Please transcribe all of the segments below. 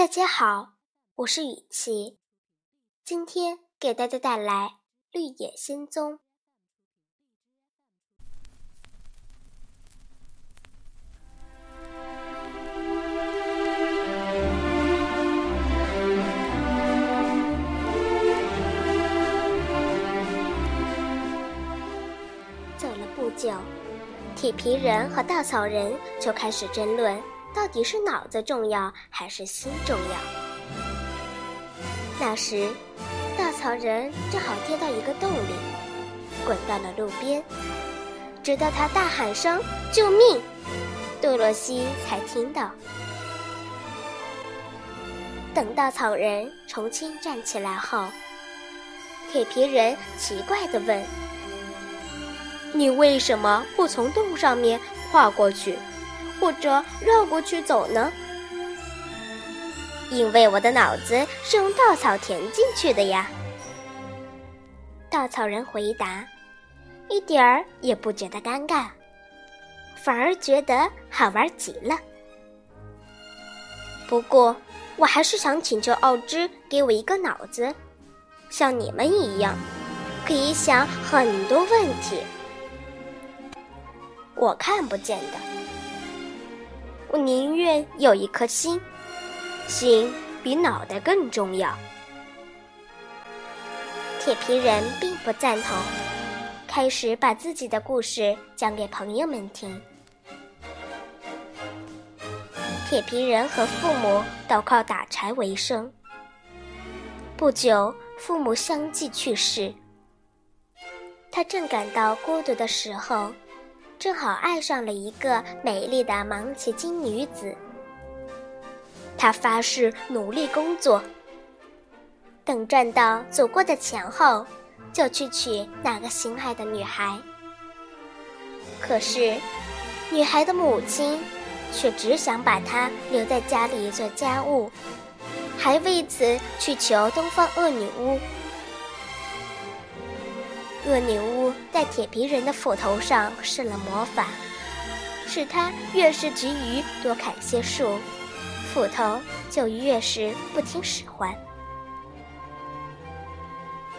大家好，我是雨琪，今天给大家带来《绿野仙踪》。走了不久，铁皮人和稻草人就开始争论。到底是脑子重要还是心重要？那时，稻草人正好跌到一个洞里，滚到了路边。直到他大喊声“救命”，杜罗西才听到。等稻草人重新站起来后，铁皮人奇怪地问：“你为什么不从洞上面跨过去？”或者绕过去走呢？因为我的脑子是用稻草填进去的呀。稻草人回答，一点儿也不觉得尴尬，反而觉得好玩极了。不过，我还是想请求奥芝给我一个脑子，像你们一样，可以想很多问题。我看不见的。我宁愿有一颗心，心比脑袋更重要。铁皮人并不赞同，开始把自己的故事讲给朋友们听。铁皮人和父母都靠打柴为生。不久，父母相继去世，他正感到孤独的时候。正好爱上了一个美丽的芒奇金女子，他发誓努力工作，等赚到足够的钱后，就去娶那个心爱的女孩。可是，女孩的母亲却只想把她留在家里做家务，还为此去求东方恶女巫。恶女巫在铁皮人的斧头上施了魔法，使他越是急于多砍些树，斧头就越是不听使唤。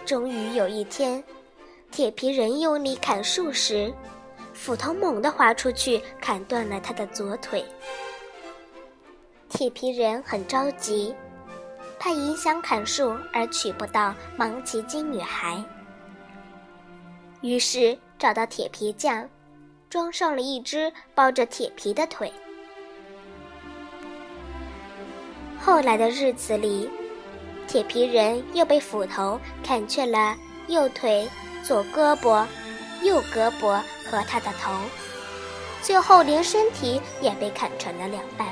终于有一天，铁皮人用力砍树时，斧头猛地划出去，砍断了他的左腿。铁皮人很着急，怕影响砍树而娶不到芒奇金女孩。于是找到铁皮匠，装上了一只包着铁皮的腿。后来的日子里，铁皮人又被斧头砍去了右腿、左胳膊、右胳膊和他的头，最后连身体也被砍成了两半。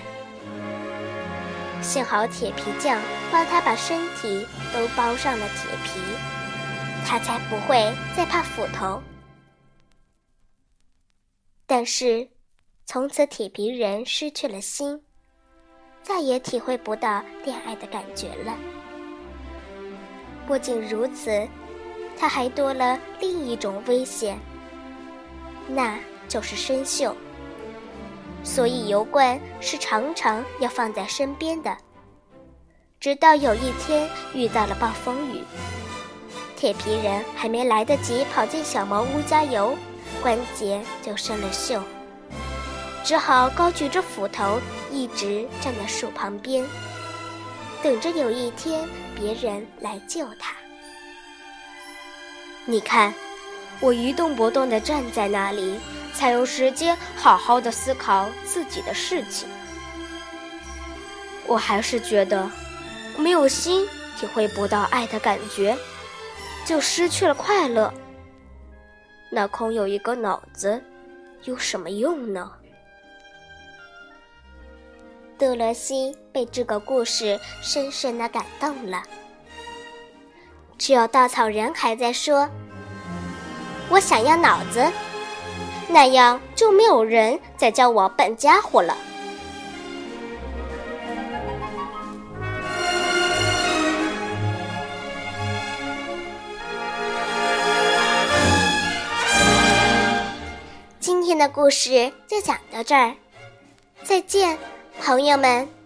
幸好铁皮匠帮他把身体都包上了铁皮。他才不会再怕斧头。但是，从此铁皮人失去了心，再也体会不到恋爱的感觉了。不仅如此，他还多了另一种危险，那就是生锈。所以油罐是常常要放在身边的，直到有一天遇到了暴风雨。铁皮人还没来得及跑进小茅屋加油，关节就生了锈，只好高举着斧头，一直站在树旁边，等着有一天别人来救他。你看，我一动不动地站在那里，才有时间好好的思考自己的事情。我还是觉得，没有心，体会不到爱的感觉。就失去了快乐。那空有一个脑子，有什么用呢？德罗西被这个故事深深的感动了。只有稻草人还在说：“我想要脑子，那样就没有人再叫我笨家伙了。”的故事就讲到这儿，再见，朋友们。